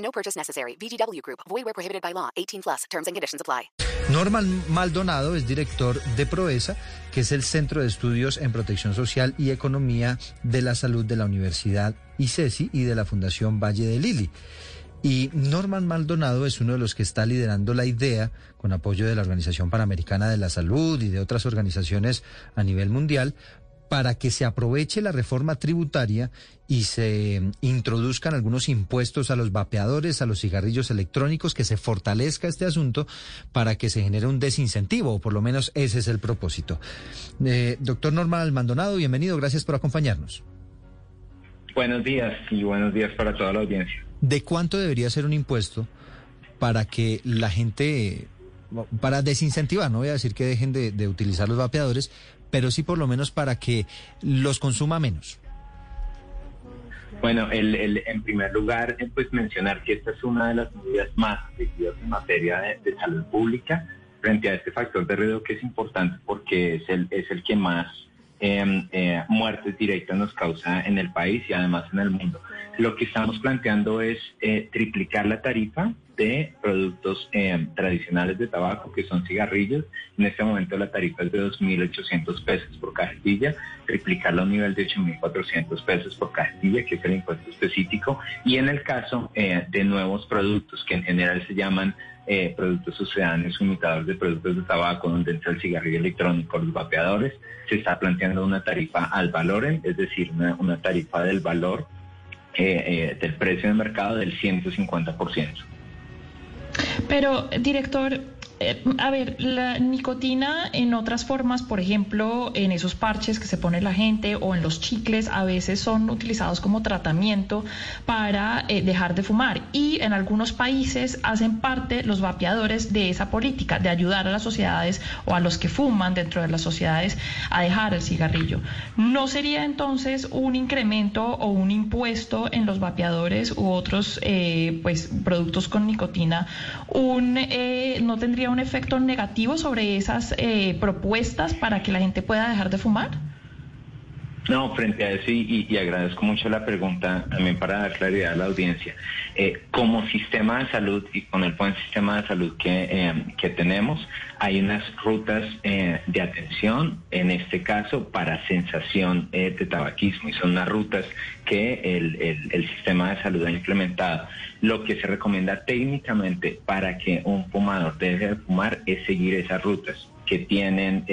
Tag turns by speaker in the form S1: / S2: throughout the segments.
S1: No purchase necessary. VGW Group. Void where prohibited by law. 18 plus. Terms and conditions apply.
S2: Norman Maldonado es director de Proesa, que es el Centro de Estudios en Protección Social y Economía de la Salud de la Universidad ICESI y de la Fundación Valle de Lili. Y Norman Maldonado es uno de los que está liderando la idea, con apoyo de la Organización Panamericana de la Salud y de otras organizaciones a nivel mundial, para que se aproveche la reforma tributaria y se introduzcan algunos impuestos a los vapeadores, a los cigarrillos electrónicos, que se fortalezca este asunto para que se genere un desincentivo, o por lo menos ese es el propósito. Eh, doctor Norman Maldonado, bienvenido, gracias por acompañarnos.
S3: Buenos días y buenos días para toda la audiencia.
S2: ¿De cuánto debería ser un impuesto para que la gente, para desincentivar, no voy a decir que dejen de, utilizar los vapeadores, pero sí por lo menos para que los consuma menos?
S3: Bueno, el, en primer lugar, eh, pues mencionar que esta es una de las medidas más efectivas en materia de, salud pública frente a este factor de riesgo que es importante porque es el, es el que más eh, eh, muertes directas nos causa en el país y además en el mundo. Lo que estamos planteando es eh, triplicar la tarifa de productos eh, tradicionales de tabaco, que son cigarrillos. En este momento la tarifa es de 2.800 pesos por cajetilla, triplicarla a un nivel de 8.400 pesos por cajetilla, que es el impuesto específico. Y en el caso eh, de nuevos productos, que en general se llaman eh, productos sucedáneos imitadores de productos de tabaco, donde entra el cigarrillo electrónico, los vapeadores, se está planteando una tarifa al valor, es decir, una, una tarifa del valor eh, del precio de mercado del 150%.
S4: Pero, director, eh, a ver, la nicotina en otras formas, por ejemplo, en esos parches que se pone la gente o en los chicles, a veces son utilizados como tratamiento para eh, dejar de fumar. Y en algunos países hacen parte los vapeadores de esa política, de ayudar a las sociedades o a los que fuman dentro de las sociedades a dejar el cigarrillo. ¿No sería entonces un incremento o un impuesto en los vapeadores u otros eh, pues, productos con nicotina? Un, no tendría un efecto negativo sobre esas eh, propuestas para que la gente pueda dejar de fumar?
S3: No, frente a eso, y, y, agradezco mucho la pregunta también para dar claridad a la audiencia. Eh, como sistema de salud y con el buen sistema de salud que, eh, que tenemos, hay unas rutas eh, de atención, en este caso, para sensación de tabaquismo, y son unas rutas que el, el, sistema de salud ha implementado. Lo que se recomienda técnicamente para que un fumador deje de fumar es seguir esas rutas que tienen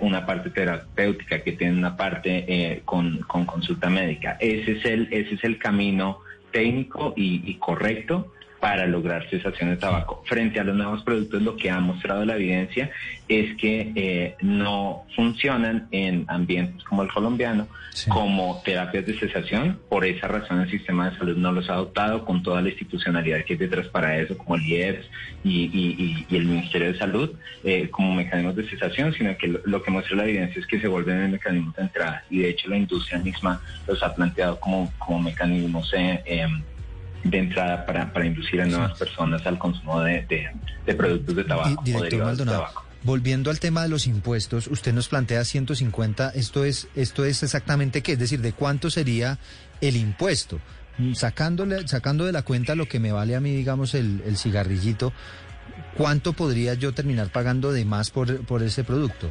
S3: una parte terapéutica, que tienen una parte con, con, consulta médica. Ese es el, ese es el camino técnico y, y correcto para lograr cesación de tabaco. Frente a los nuevos productos, lo que ha mostrado la evidencia es que eh, no funcionan en ambientes como el colombiano sí. como terapias de cesación. Por esa razón el sistema de salud no los ha adoptado con toda la institucionalidad que hay detrás para eso, como el IEPS y, y, y el Ministerio de Salud, eh, como mecanismos de cesación, sino que lo, lo, que muestra la evidencia es que se vuelven en mecanismos de entrada. Y de hecho la industria misma los ha planteado como, como mecanismos eh, de entrada para, para inducir a nuevas personas al consumo de, de, de productos de tabaco.
S2: Director Maldonado, tabaco. volviendo al tema de los impuestos, usted nos plantea 150, esto es, esto es exactamente qué, es decir, de cuánto sería el impuesto. Sacándole, sacando de la cuenta lo que me vale a mí, digamos, el, el cigarrillito, ¿cuánto podría yo terminar pagando de más por, por ese producto?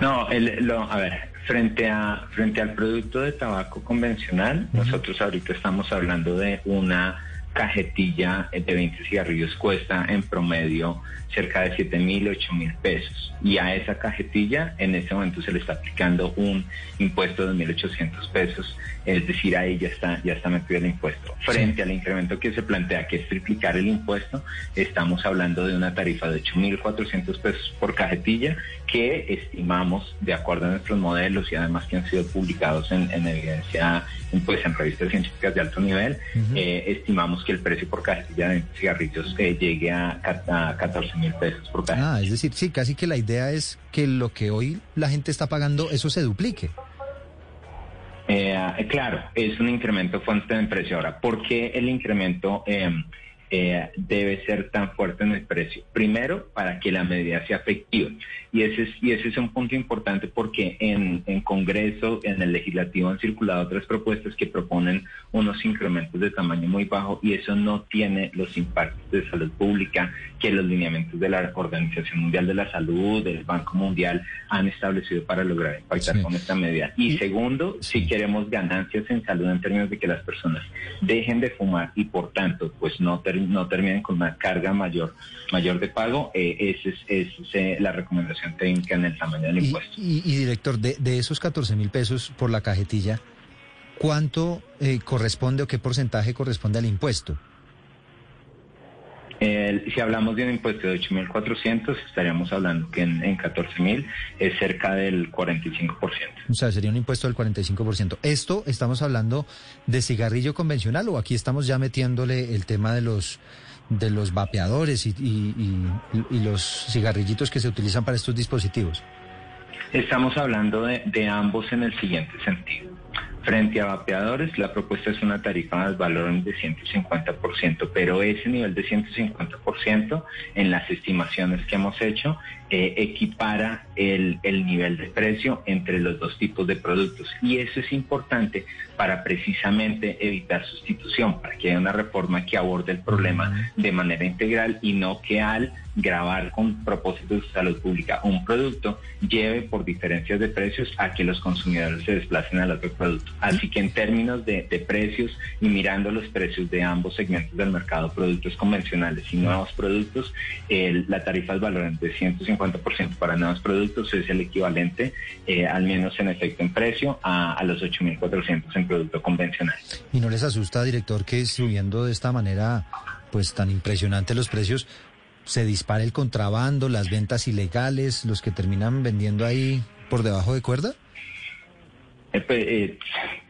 S3: No, el, lo, a ver, frente a frente al producto de tabaco convencional, uh -huh. nosotros ahorita estamos hablando de una cajetilla de 20 cigarrillos cuesta en promedio cerca de 7 mil, 8 mil pesos. Y a esa cajetilla en este momento se le está aplicando un impuesto de 1.800 pesos, es decir, ahí ya está, ya está metido el impuesto. Frente al incremento que se plantea, que es triplicar el impuesto, estamos hablando de una tarifa de 8.400 pesos por cajetilla que estimamos, de acuerdo a nuestros modelos y además que han sido publicados en, evidencia pues, en revistas científicas de alto nivel, eh, estimamos que el precio por cajetilla de cigarrillos eh, llegue a, a 14 mil pesos por cajetilla.
S2: Ah, es decir, sí, casi que la idea es que lo que hoy la gente está pagando, eso se duplique.
S3: Eh, claro, es un incremento fuerte de precio. Ahora, ¿por qué el incremento em, eh, debe ser tan fuerte en el precio? Primero, para que la medida sea efectiva. Y ese es, y ese es un punto importante porque en, en Congreso, en el legislativo han circulado otras propuestas que proponen unos incrementos de tamaño muy bajo y eso no tiene los impactos de salud pública que los lineamientos de la Organización Mundial de la Salud, del Banco Mundial han establecido para lograr impactar con esta medida. Y, segundo, si queremos ganancias en salud en términos de que las personas dejen de fumar y por tanto pues no, no terminen con una carga mayor, mayor de pago, eh, esa es, es eh, la recomendación técnica en el tamaño del impuesto.
S2: Y, director, de, de, esos 14 mil pesos por la cajetilla, ¿cuánto eh, corresponde o qué porcentaje corresponde al impuesto?
S3: Si hablamos de un impuesto de 8.400, estaríamos hablando que en, en 14.000 es cerca del 45%.
S2: O sea, sería un impuesto del 45%. ¿Esto estamos hablando de cigarrillo convencional o aquí estamos ya metiéndole el tema de los de los vapeadores y, y, los cigarrillitos que se utilizan para estos dispositivos?
S3: Estamos hablando de, de ambos en el siguiente sentido. Frente a vapeadores, la propuesta es una tarifa de valor de 150%, pero ese nivel de 150% en las estimaciones que hemos hecho eh, equipara el, el, nivel de precio entre los dos tipos de productos. Y eso es importante para precisamente evitar sustitución, para que haya una reforma que aborde el problema de manera integral y no que al grabar con propósitos de salud pública un producto lleve por diferencias de precios a que los consumidores se desplacen al otro producto. Así que en términos de, precios y mirando los precios de ambos segmentos del mercado, productos convencionales y nuevos productos, la tarifa de valor de 150% para nuevos productos es el equivalente, eh, al menos en efecto en precio, a, a los 8.400 en producto convencional.
S2: ¿Y no les asusta, director, que subiendo de esta manera, pues tan impresionante los precios, se dispare el contrabando, las ventas ilegales, los que terminan vendiendo ahí por debajo de cuerda?
S3: Eh, pues, eh,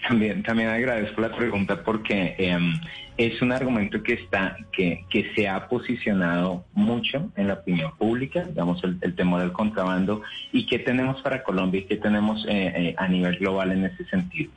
S3: también, también agradezco la pregunta porque em, es un argumento que está, que, que se ha posicionado mucho en la opinión pública, digamos, el, tema del contrabando, y qué tenemos para Colombia y qué tenemos eh, a nivel global en ese sentido.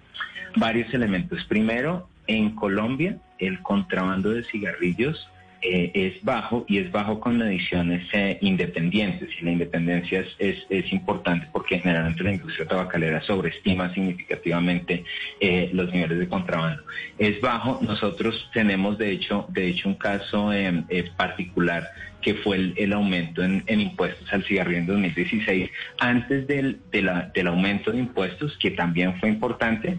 S3: Varios elementos. Primero, en Colombia, el contrabando de cigarrillos eh, es bajo y es bajo con mediciones eh, independientes. Y la independencia es, es, importante porque generalmente la industria tabacalera sobreestima significativamente eh, los niveles de contrabando. Es bajo. Nosotros tenemos de hecho, de hecho un caso em, particular que fue el, aumento en, impuestos al cigarrillo en 2016, antes del, del aumento de impuestos, que también fue importante,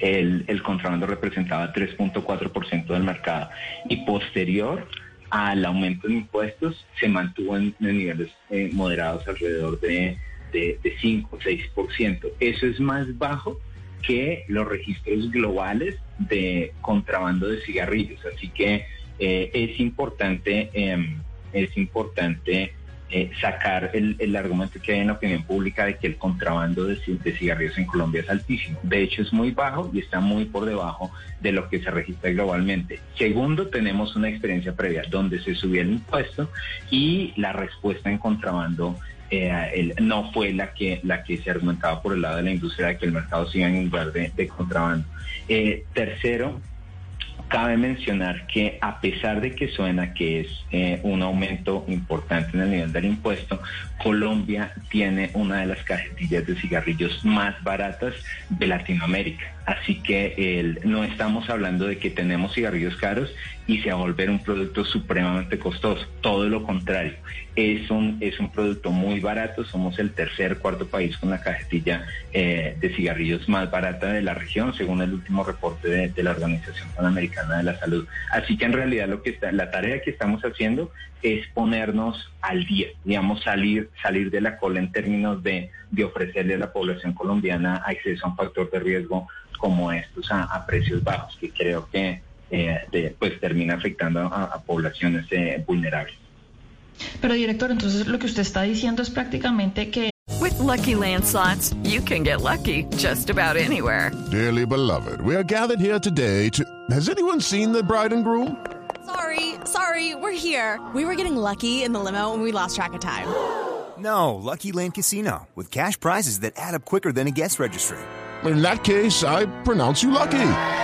S3: el, contrabando representaba 3.4% del mercado y posterior al aumento de impuestos se mantuvo en, niveles eh, moderados alrededor de, de, 5 o 6%. Eso es más bajo que los registros globales de contrabando de cigarrillos. Así que eh, es importante, em, es importante eh, sacar el, argumento que hay en la opinión pública de que el contrabando de, cigarrillos en Colombia es altísimo. De hecho, es muy bajo y está muy por debajo de lo que se registra globalmente. Segundo, tenemos una experiencia previa donde se subió el impuesto y la respuesta en contrabando eh, no fue la que la que se argumentaba por el lado de la industria de que el mercado siga en lugar de, contrabando. Eh, tercero, Cabe mencionar que a pesar de que suena que es eh, un aumento importante en el nivel del impuesto, Colombia tiene una de las cajetillas de cigarrillos más baratas de Latinoamérica. Así que no estamos hablando de que tenemos cigarrillos caros y se va a volver un producto supremamente costoso. Todo lo contrario, es un, es un producto muy barato. Somos el tercer, cuarto país con la cajetilla eh, de cigarrillos más barata de la región, según el último reporte de, la Organización Panamericana de la Salud. Así que en realidad lo que está, la tarea que estamos haciendo es ponernos al día, digamos, salir, salir de la cola en términos de, de ofrecerle a la población colombiana acceso a un factor de riesgo como estos a, precios bajos, que creo que eh, pues termina afectando a, poblaciones eh, vulnerables.
S4: Pero director, entonces lo que usted está diciendo es prácticamente que
S5: With lucky landslots, you can get lucky just about anywhere.
S6: Dearly beloved, we are gathered here today to. Has anyone seen the bride and groom?
S7: Sorry, sorry, we're here. We were getting lucky in the limo and we lost track of time.
S8: No, Lucky Land Casino with cash prizes that add up quicker than a guest registry
S6: in that case, I pronounce you lucky.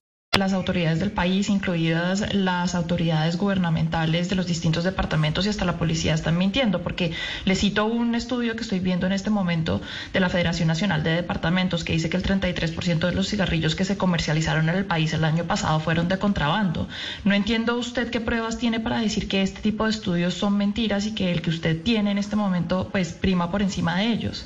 S4: Las autoridades del país, incluidas las autoridades gubernamentales de los distintos departamentos y hasta la policía están mintiendo, porque le cito un estudio que estoy viendo en este momento de la Federación Nacional de Departamentos que dice que el 33% de los cigarrillos que se comercializaron en el país el año pasado fueron de contrabando. No entiendo usted qué pruebas tiene para decir que este tipo de estudios son mentiras y que el que usted tiene en este momento pues prima por encima de ellos.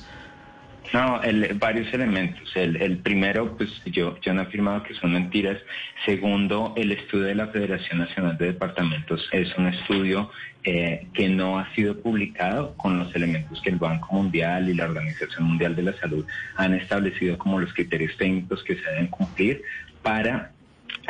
S3: No, varios elementos. El, primero, pues yo, yo no he afirmado que son mentiras. Segundo, el estudio de la Federación Nacional de Departamentos es un estudio eh, que no ha sido publicado con los elementos que el Banco Mundial y la Organización Mundial de la Salud han establecido como los criterios técnicos que se deben cumplir para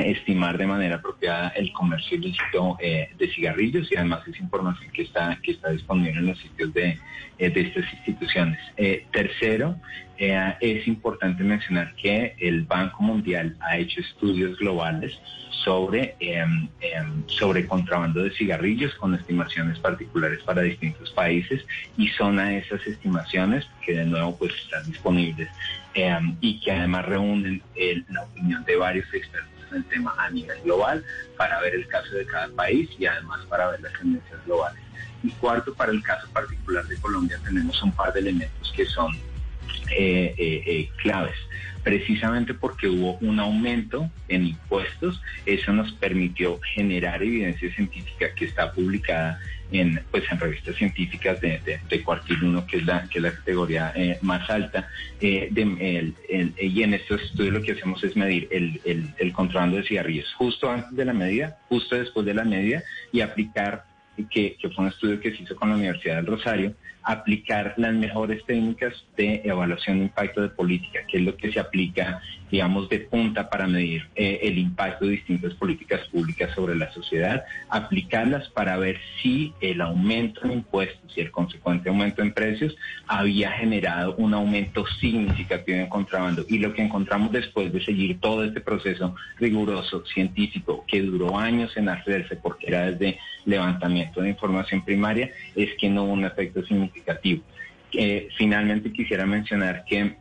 S3: estimar de manera apropiada el comercio ilícito eh, de cigarrillos y además es información que está, que está disponible en los sitios de, eh, de estas instituciones. Eh, tercero, es importante mencionar que el Banco Mundial ha hecho estudios globales sobre, em, em, sobre contrabando de cigarrillos con estimaciones particulares para distintos países y son a esas estimaciones que de nuevo pues están disponibles em, y que además reúnen la opinión de varios expertos el tema a nivel global para ver el caso de cada país y además para ver las tendencias globales. Y cuarto, para el caso particular de Colombia tenemos un par de elementos que son eh, eh, eh, claves. Precisamente porque hubo un aumento en impuestos, eso nos permitió generar evidencia científica que está publicada en, pues, en revistas científicas de, de, cuartil 1, que es la, que es la categoría eh, más alta. Eh, y en estos estudios lo que hacemos es medir el, el, el contrabando de cigarrillos justo antes de la medida, justo después de la medida y aplicar que, que, fue un estudio que se hizo con la Universidad del Rosario, aplicar las mejores técnicas de evaluación de impacto de política, que es lo que se aplica, digamos, de punta para medir eh, el impacto de distintas políticas públicas sobre la sociedad, aplicarlas para ver si el aumento en impuestos y el consecuente aumento en precios había generado un aumento significativo en contrabando. Y lo que encontramos después de seguir todo este proceso riguroso, científico, que duró años en hacerse porque era desde levantamiento de información primaria, es que no hubo un efecto significativo eh, finalmente quisiera mencionar que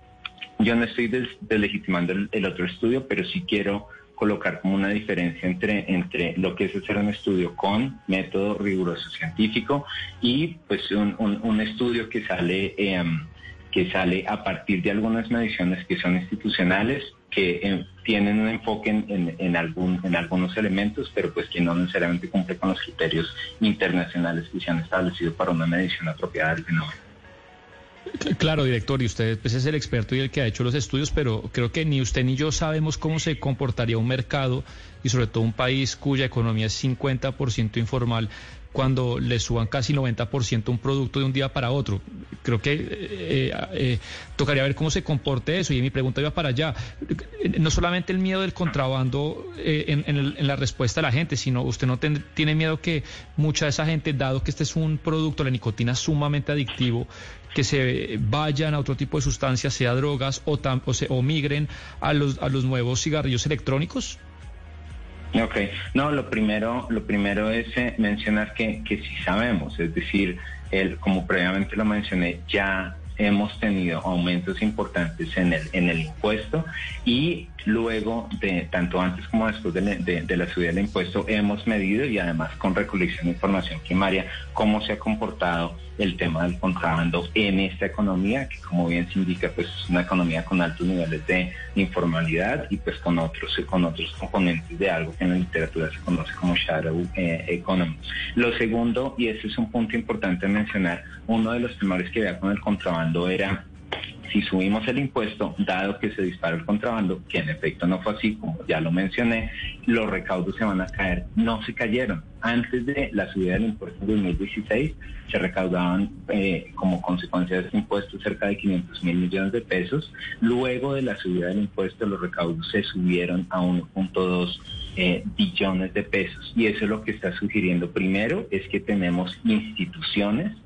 S3: yo no estoy deslegitimando el, otro estudio, pero sí quiero colocar como una diferencia entre, entre lo que es hacer un estudio con método riguroso científico y pues un, estudio que sale, em, que sale a partir de algunas mediciones que son institucionales, que em, tienen un enfoque en, en, algún, en algunos elementos, pero pues que no necesariamente cumple con los criterios internacionales que se han establecido para una medición apropiada del fenómeno.
S9: Claro, director, y usted pues, es el experto y el que ha hecho los estudios, pero creo que ni usted ni yo sabemos cómo se comportaría un mercado y sobre todo un país cuya economía es 50% informal cuando le suban casi 90% un producto de un día para otro. Creo que eh, eh, tocaría ver cómo se comporte eso y mi pregunta iba para allá. No solamente el miedo del contrabando eh, en, la respuesta de la gente, sino usted no tiene miedo que mucha de esa gente, dado que este es un producto, la nicotina sumamente adictivo, que se vayan a otro tipo de sustancias, sea drogas o, o, se, o migren a los, a los nuevos cigarrillos electrónicos?
S3: Ok, no, lo primero, lo primero es eh, mencionar que, que sí sabemos, es decir, el, como previamente lo mencioné, ya hemos tenido aumentos importantes en el, en el impuesto y luego de tanto antes como después de, la subida del impuesto hemos medido y además con recolección de información primaria cómo se ha comportado el tema del contrabando en esta economía, que como bien se indica, pues es una economía con altos niveles de informalidad y pues con otros, con otros componentes de algo que en la literatura se conoce como shadow eh, economy. Lo segundo, y ese es un punto importante mencionar, uno de los temores que había con el contrabando era si subimos el impuesto, dado que se dispara el contrabando, que en efecto no fue así, como ya lo mencioné, los recaudos se van a caer. No se cayeron. Antes de la subida del impuesto en 2016, se recaudaban eh, como consecuencia de este impuesto cerca de 500 mil millones de pesos. Luego de la subida del impuesto, los recaudos se subieron a 1.2 eh, billones de pesos. Y eso es lo que está sugiriendo. Primero, es que tenemos instituciones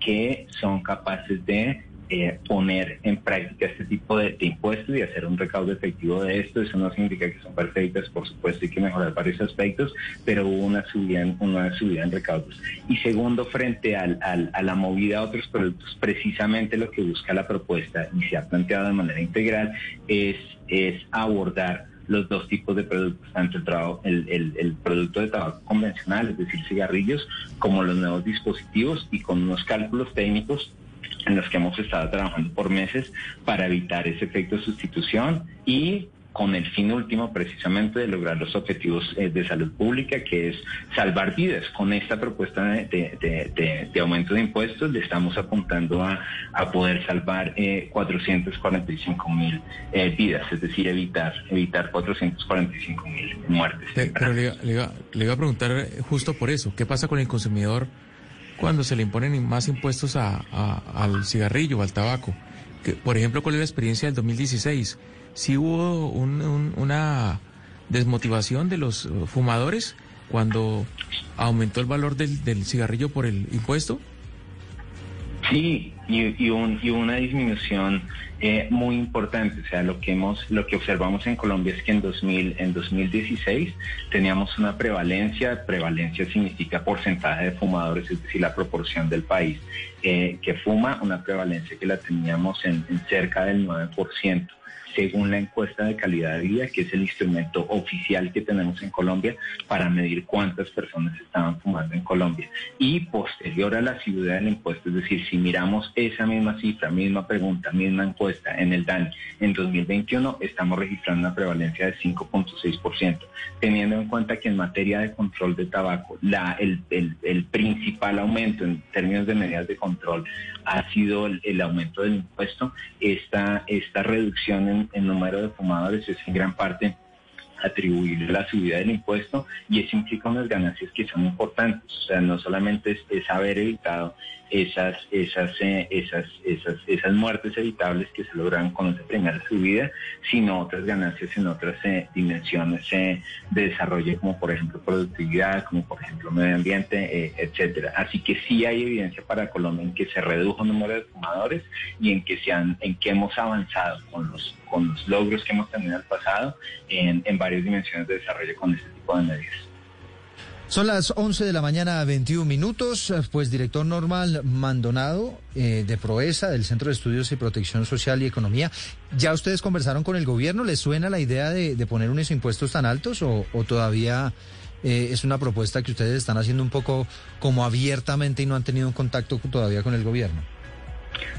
S3: que son capaces de eh, poner en práctica este tipo de, impuestos y hacer un recaudo efectivo de esto. Eso no significa que son perfectas, por supuesto, hay que mejorar varios aspectos, pero hubo una subida en, una subida en recaudos. Y segundo, frente al, a la movida a otros productos, precisamente lo que busca la propuesta y se ha planteado de manera integral es, es abordar los dos tipos de productos, tanto el, el, el, producto de tabaco convencional, es decir, cigarrillos, como los nuevos dispositivos y con unos cálculos técnicos en los que hemos estado trabajando por meses para evitar ese efecto de sustitución y con el fin último precisamente de lograr los objetivos eh, de salud pública, que es salvar vidas. Con esta propuesta de, aumento de impuestos le estamos apuntando a, poder salvar 445 eh, mil eh, vidas, es decir, evitar, evitar 445 mil muertes.
S10: Pero le, iba, le iba a preguntar justo por eso, ¿qué pasa con el consumidor? cuando se le imponen más impuestos al cigarrillo al tabaco. Que, por ejemplo, ¿cuál es la experiencia del 2016? ¿Sí hubo una desmotivación de los fumadores cuando aumentó el valor del, del cigarrillo por el impuesto?
S3: Sí, y, y, un, y una disminución eh, muy importante. O sea, lo que hemos, lo que observamos en Colombia es que en 2000, en 2016 teníamos una prevalencia. Prevalencia significa porcentaje de fumadores, es decir, la proporción del país eh, que fuma, una prevalencia que la teníamos en, en cerca del 9% según la encuesta de calidad de vida, que es el instrumento oficial que tenemos en Colombia para medir cuántas personas estaban fumando en Colombia. Y posterior a la ciudad del impuesto, es decir, si miramos esa misma cifra, misma pregunta, misma encuesta en el DAN en 2021, estamos registrando una prevalencia de 5.6%, teniendo en cuenta que en materia de control de tabaco, la, el, el, principal aumento en términos de medidas de control ha sido el, el aumento del impuesto, esta, esta reducción en el número de fumadores es en gran parte atribuible la subida del impuesto y eso implica unas ganancias que son importantes. O sea, no solamente es haber evitado esas, esas, eh, esas, esas, esas muertes evitables que se logran con esa primera subida, sino otras ganancias en otras eh, dimensiones eh, de desarrollo, como por ejemplo productividad, como por ejemplo medio ambiente, etcétera. Así que sí hay evidencia para Colombia en que se redujo el número de fumadores y en que se han, en que hemos avanzado con los, con los logros que hemos tenido en el pasado en, en varias dimensiones de desarrollo con este tipo de medidas.
S2: Son las 11 de la mañana, 21 minutos. Pues director normal Mandonado eh, de Proesa, del Centro de Estudios y Protección Social y Economía. ¿Ya ustedes conversaron con el gobierno? ¿Les suena la idea de, poner unos impuestos tan altos o, todavía eh, es una propuesta que ustedes están haciendo un poco como abiertamente y no han tenido un contacto todavía con el gobierno?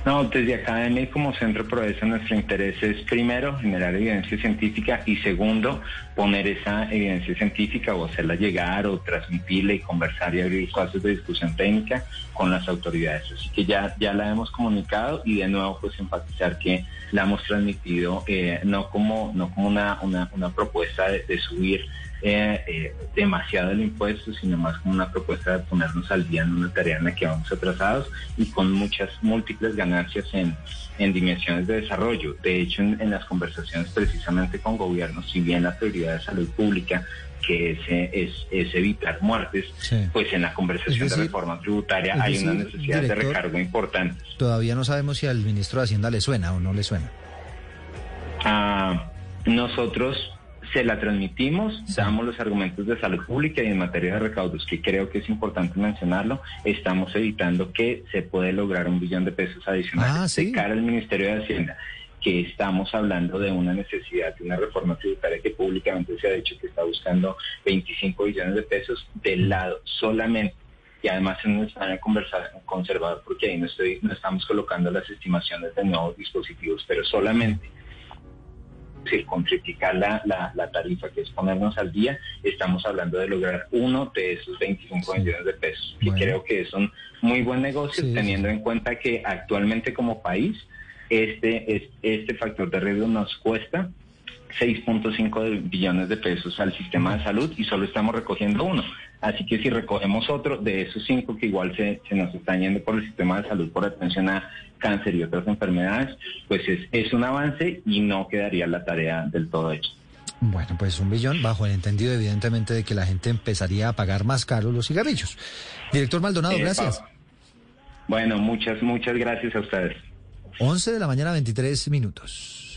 S3: No, desde Academia y como Centro Progreso nuestro interés es primero generar evidencia científica y segundo poner esa evidencia científica o hacerla llegar o transmitirla y conversar y abrir espacios de discusión técnica con las autoridades. Así que ya, ya la hemos comunicado y de nuevo pues enfatizar que la hemos transmitido eh, no como, no como una, una propuesta de subir eh, eh, demasiado el impuesto, sino más como una propuesta de ponernos al día en una tarea en la que vamos atrasados y con muchas múltiples ganancias en, en dimensiones de desarrollo. De hecho, en, las conversaciones precisamente con gobiernos, si bien la prioridad de salud pública que es, es, es evitar muertes, pues en la conversación de reforma tributaria hay una necesidad de recargo importante.
S2: Todavía no sabemos si al ministro de Hacienda le suena o no le suena.
S3: Ah, nosotros se la transmitimos, damos los argumentos de salud pública y en materia de recaudos, que creo que es importante mencionarlo, estamos evitando que se puede lograr un billón de pesos adicionales ah, de cara al Ministerio de Hacienda que estamos hablando de una necesidad de una reforma tributaria que públicamente se ha dicho que está buscando 25 billones de pesos del lado solamente. Y además en un escenario conservador porque ahí no, estoy, no estamos colocando las estimaciones de nuevos dispositivos, pero solamente decir, con triplicar la, la, tarifa, que es ponernos al día, estamos hablando de lograr uno de esos 25 millones de pesos. Y creo que es un muy buen negocio, teniendo en cuenta que actualmente como país, este, este factor de riesgo nos cuesta 6.5 billones de pesos al sistema de salud y solo estamos recogiendo uno. Así que si recogemos otro de esos cinco que igual se, se nos están yendo por el sistema de salud por atención a cáncer y otras enfermedades, pues es, es un avance y no quedaría la tarea del todo hecha.
S2: Bueno, pues un billón bajo el entendido evidentemente de que la gente empezaría a pagar más caro los cigarrillos. Director Maldonado, eh, gracias.
S3: Bueno, muchas, muchas gracias a ustedes.
S2: 11 de la mañana, 23 minutos.